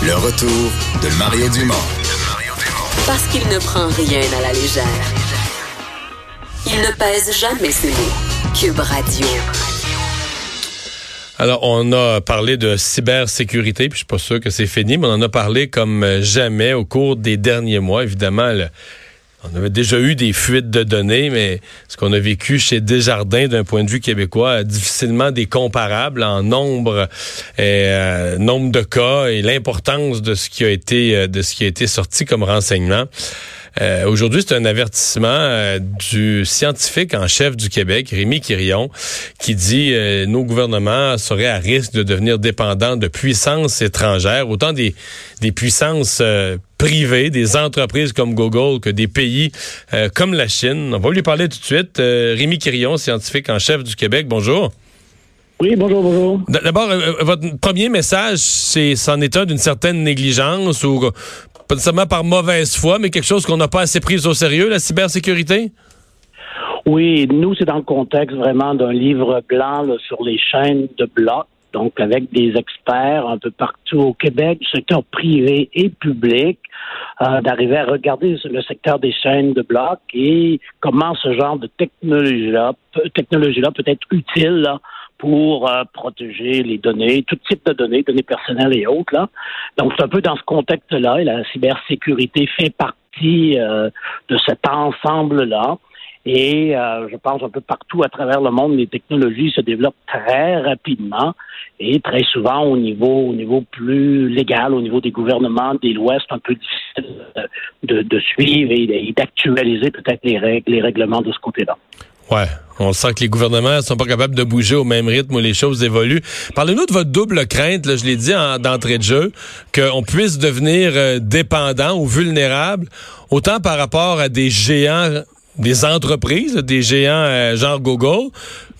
Le retour de Mario Dumont. Parce qu'il ne prend rien à la légère. Il ne pèse jamais ses mots. Cube Radio. Alors, on a parlé de cybersécurité, puis je suis pas sûr que c'est fini, mais on en a parlé comme jamais au cours des derniers mois. Évidemment, le, on avait déjà eu des fuites de données, mais ce qu'on a vécu chez Desjardins d'un point de vue québécois, difficilement des comparables en nombre, et, euh, nombre de cas et l'importance de ce qui a été euh, de ce qui a été sorti comme renseignement. Euh, Aujourd'hui, c'est un avertissement euh, du scientifique en chef du Québec, Rémi Quirion, qui dit euh, nos gouvernements seraient à risque de devenir dépendants de puissances étrangères, autant des, des puissances privées, des entreprises comme Google, que des pays comme la Chine. On va lui parler tout de suite. Rémi Quirion, scientifique en chef du Québec, bonjour. Oui, bonjour, bonjour. D'abord, votre premier message, c'est est un d'une certaine négligence ou pas nécessairement par mauvaise foi, mais quelque chose qu'on n'a pas assez pris au sérieux, la cybersécurité? Oui, nous, c'est dans le contexte vraiment d'un livre blanc là, sur les chaînes de blocs, donc avec des experts un peu partout au Québec, secteur privé et public, euh, d'arriver à regarder le secteur des chaînes de blocs et comment ce genre de technologie-là, technologie-là peut être utile là, pour euh, protéger les données, tout type de données, données personnelles et autres. Là. Donc, c'est un peu dans ce contexte-là, et la cybersécurité fait partie euh, de cet ensemble-là. Et euh, je pense un peu partout à travers le monde, les technologies se développent très rapidement et très souvent au niveau au niveau plus légal, au niveau des gouvernements, des lois, c'est un peu difficile de, suivre et d'actualiser peut-être les règles, les règlements de ce côté-là. Ouais, on sent que les gouvernements sont pas capables de bouger au même rythme où les choses évoluent. Parlez-nous de votre double crainte, là, je l'ai dit d'entrée de jeu, qu'on puisse devenir euh, dépendant ou vulnérable, autant par rapport à des géants, des entreprises, des géants euh, genre Google,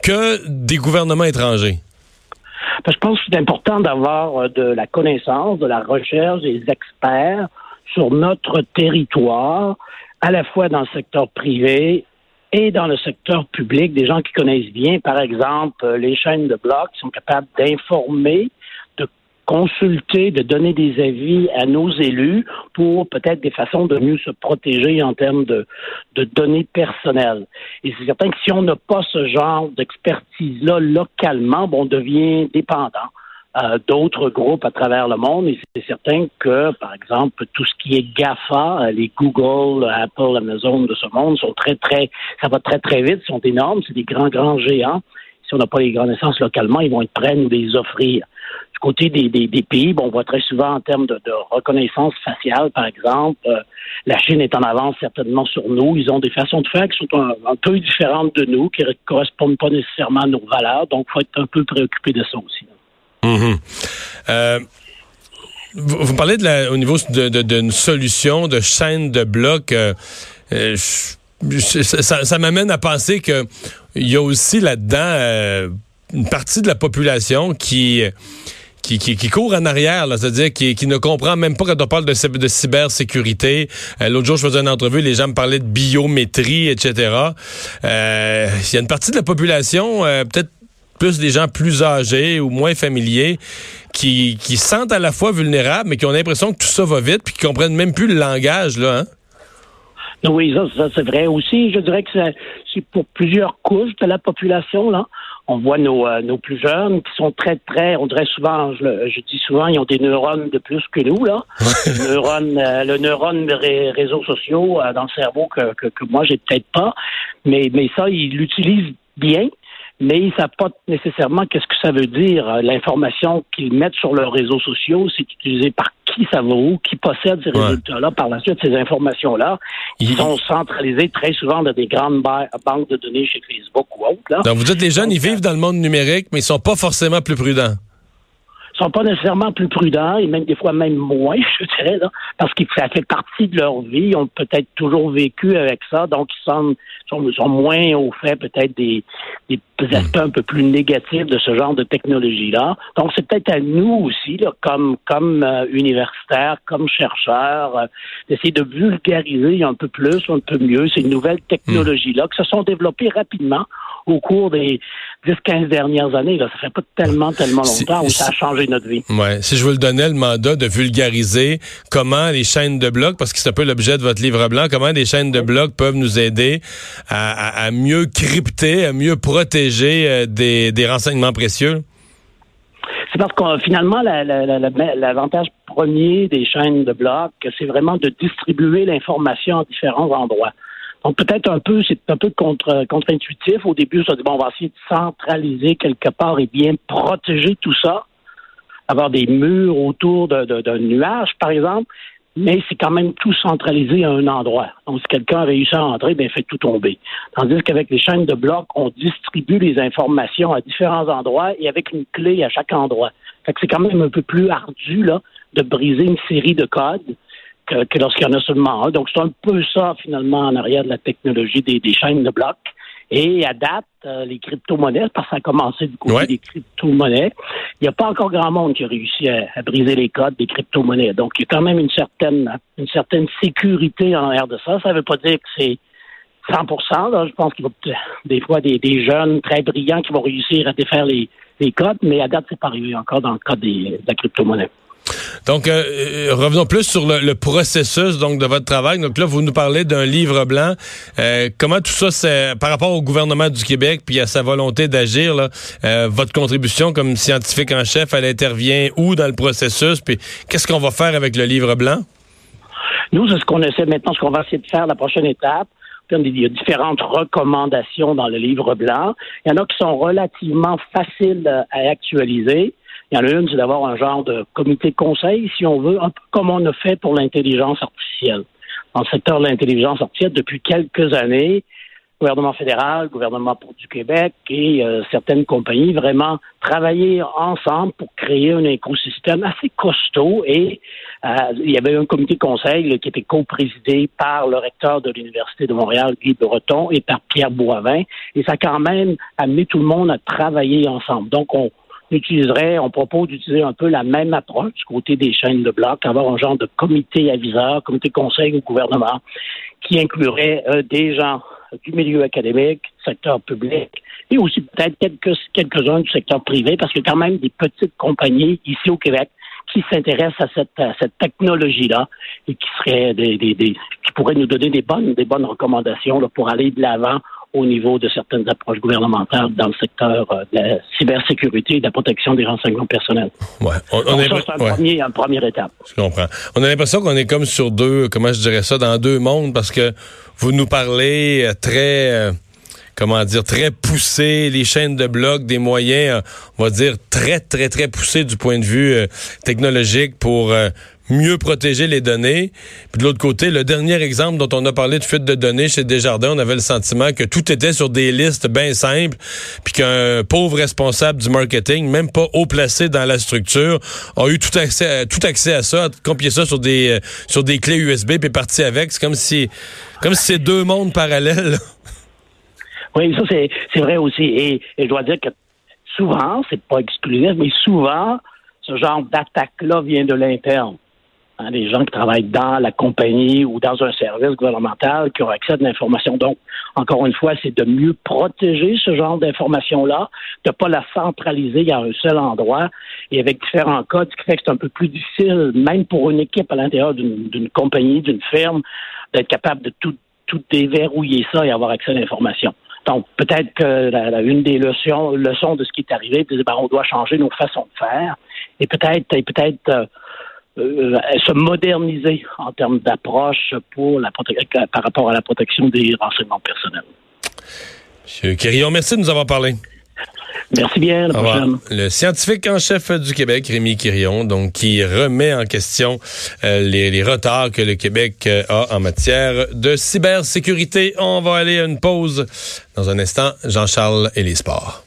que des gouvernements étrangers? Ben, je pense que c'est important d'avoir euh, de la connaissance, de la recherche, des experts sur notre territoire, à la fois dans le secteur privé et dans le secteur public, des gens qui connaissent bien, par exemple, euh, les chaînes de blocs, qui sont capables d'informer, consulter, de donner des avis à nos élus pour peut-être des façons de mieux se protéger en termes de, de données personnelles. Et c'est certain que si on n'a pas ce genre d'expertise-là localement, bon, on devient dépendant. Euh, d'autres groupes à travers le monde. Et c'est certain que, par exemple, tout ce qui est GAFA, euh, les Google, Apple, Amazon de ce monde sont très, très, ça va très, très vite, sont énormes, c'est des grands, grands géants. Si on n'a pas les connaissances localement, ils vont être prêts à nous les offrir. Côté des, pays, bon, on voit très souvent en termes de, reconnaissance faciale, par exemple, euh, la Chine est en avance certainement sur nous. Ils ont des façons de faire qui sont un, peu différentes de nous, qui ne correspondent pas nécessairement à nos valeurs. Donc, il faut être un peu préoccupé de ça aussi. Mhm. Euh, vous, parlez de la, au niveau d'une solution de chaîne de blocs. Euh, euh, ça, m'amène à penser que il y a aussi là-dedans une partie de la population qui qui, qui, court en arrière, c'est-à-dire qui, qui, ne comprend même pas quand on parle de, cybersécurité. L'autre jour, je faisais une entrevue, les gens me parlaient de biométrie, etc. Il y a une partie de la population, peut-être plus des gens plus âgés ou moins familiers qui, qui sentent à la fois vulnérables, mais qui ont l'impression que tout ça va vite, puis qui comprennent même plus le langage, là. Hein? Oui, ça, c'est vrai aussi. Je dirais que c'est pour plusieurs couches de la population, là. On voit nos, euh, nos plus jeunes qui sont très, très, on dirait souvent, je, dis souvent, ils ont des neurones de plus que nous, là. le neurone, euh, le neurone des réseaux sociaux euh, dans le cerveau que, que, que moi, j'ai peut-être pas. Mais, mais ça, ils l'utilisent bien mais ils ne savent pas nécessairement qu'est-ce que ça veut dire. Euh, l'information qu'ils mettent sur leurs réseaux sociaux, c'est utilisé par qui ça va où, qui possède ces résultats-là. Par la suite, ces informations-là, ils sont centralisées très souvent dans des grandes banques de données chez Facebook ou autres. Donc, vous dites les jeunes, ils vivent dans le monde numérique, mais ils sont pas forcément plus prudents. Sont pas nécessairement plus prudents et même des fois même moins, je dirais, là, parce que ça fait partie de leur vie. Ils ont peut-être toujours vécu avec ça, donc ils sont, sont, moins au fait peut-être des, des aspects un peu plus négatifs de ce genre de technologie-là. Donc c'est peut-être à nous aussi, là, comme comme euh, universitaires, comme chercheurs, euh, d'essayer de vulgariser un peu plus, un peu mieux ces nouvelles technologies-là qui se sont développées rapidement au cours des 10-15 dernières années. Là. Ça fait pas tellement, tellement longtemps où ça a changé notre vie. Ouais. Si je vous le donnais, le mandat de vulgariser comment les chaînes de blocs, parce que c'est un peu l'objet de votre livre blanc, comment les chaînes de blocs peuvent nous aider à, mieux crypter, à mieux protéger euh, des, des renseignements précieux? C'est parce que finalement, l'avantage premier des chaînes de blocs, c'est vraiment de distribuer l'information à différents endroits. Donc peut-être un peu, c'est un peu contre, contre-intuitif. Au début, ça dit bon, on va essayer de centraliser quelque part et bien protéger tout ça, avoir des murs autour d'un nuage, par exemple. Mais c'est quand même tout centralisé à un endroit. Donc, si quelqu'un a réussi à entrer, ben, il fait tout tomber. Tandis qu'avec les chaînes de blocs, on distribue les informations à différents endroits et avec une clé à chaque endroit. Fait que c'est quand même un peu plus ardu, là, de briser une série de codes que, lorsqu'il y en a seulement un. Donc, c'est un peu ça, finalement, en arrière de la technologie des, chaînes de blocs. Et à date, euh, les crypto-monnaies, parce que ça a commencé du côté des crypto-monnaies, il n'y a pas encore grand monde qui a réussi à, briser les codes des crypto-monnaies. Donc, il y a quand même une certaine, une certaine sécurité en arrière de ça. Ça ne veut pas dire que c'est 100% là. Je pense qu'il y a des fois des, jeunes très brillants qui vont réussir à défaire les, les codes, mais à date, c'est pas arrivé encore dans le cas des, de la crypto-monnaie. Donc, euh, euh, revenons plus sur le, processus donc de votre travail. Donc là, vous nous parlez d'un livre blanc. Euh, comment tout ça, c'est par rapport au gouvernement du Québec puis à sa volonté d'agir, votre contribution comme scientifique en chef, elle intervient où dans le processus? Puis qu'est-ce qu'on va faire avec le livre blanc? Nous, c'est ce qu'on essaie maintenant, ce qu'on va essayer de faire la prochaine étape. Il y a différentes recommandations dans le livre blanc. Il y en a qui sont relativement faciles à actualiser. Il y en a une, c'est d'avoir un genre de comité conseil, si on veut, un peu comme on a fait pour l'intelligence artificielle. Dans le secteur de l'intelligence artificielle, depuis quelques années, gouvernement fédéral, gouvernement du Québec et euh, certaines compagnies vraiment travailler ensemble pour créer un écosystème assez costaud et euh, il y avait un comité conseil qui était co-présidé par le recteur de l'Université de Montréal, Guy Breton, et par Pierre Boivin et ça a quand même amené tout le monde à travailler ensemble. Donc on, utiliserait, on propose d'utiliser un peu la même approche du côté des chaînes de blocs, avoir un genre de comité aviseur, comité conseil au gouvernement, qui inclurait euh, des gens du milieu académique, secteur public, et aussi peut-être quelques, quelques-uns du secteur privé, parce qu'il y a quand même des petites compagnies ici au Québec qui s'intéressent à cette, cette technologie-là et qui seraient des, des, des, qui pourraient nous donner des bonnes, des bonnes recommandations là, pour aller de l'avant au niveau de certaines approches gouvernementales dans le secteur euh, de la cybersécurité et de la protection des renseignements personnels. Ouais. On, Donc, ça, c'est un premier, une première étape. Je comprends. On a l'impression qu'on est comme sur deux, comment je dirais ça, dans deux mondes, parce que vous nous parlez euh, très... Euh, comment dire, très poussé, les chaînes de blocs, des moyens, on va dire, très, très, très poussés du point de vue technologique pour mieux protéger les données. Puis de l'autre côté, le dernier exemple dont on a parlé de fuite de données chez Desjardins, on avait le sentiment que tout était sur des listes bien simples, puis qu'un pauvre responsable du marketing, même pas haut placé dans la structure, a eu tout accès, à, tout accès à ça, a copié ça sur des euh, sur des clés USB puis est parti avec. C'est comme si comme si c'est deux mondes parallèles. Oui, ça c'est vrai aussi. Et, et je dois dire que souvent, c'est pas exclusif, mais souvent, ce genre d'attaque-là vient de l'interne. Hein, des gens qui travaillent dans la compagnie ou dans un service gouvernemental qui ont accès à de l'information. Donc, encore une fois, c'est de mieux protéger ce genre d'information-là, de ne pas la centraliser à un seul endroit et avec différents codes, ce qui fait que c'est un peu plus difficile, même pour une équipe à l'intérieur d'une compagnie, d'une firme, d'être capable de tout, déverrouiller ça et avoir accès à l'information. Donc, peut-être que la, une des leçons, leçons de ce qui est arrivé, c'est ben, on doit changer nos façons de faire et peut-être, peut-être euh, euh, se moderniser en termes d'approche pour la par rapport à la protection des renseignements personnels. Monsieur Quirillon, merci de nous avoir parlé. Merci bien. La Le scientifique en chef du Québec, Rémi Quirion, donc qui remet en question euh, les, les, retards que le Québec euh, a en matière de cybersécurité. On va aller à une pause dans un instant. Jean-Charles et les sports.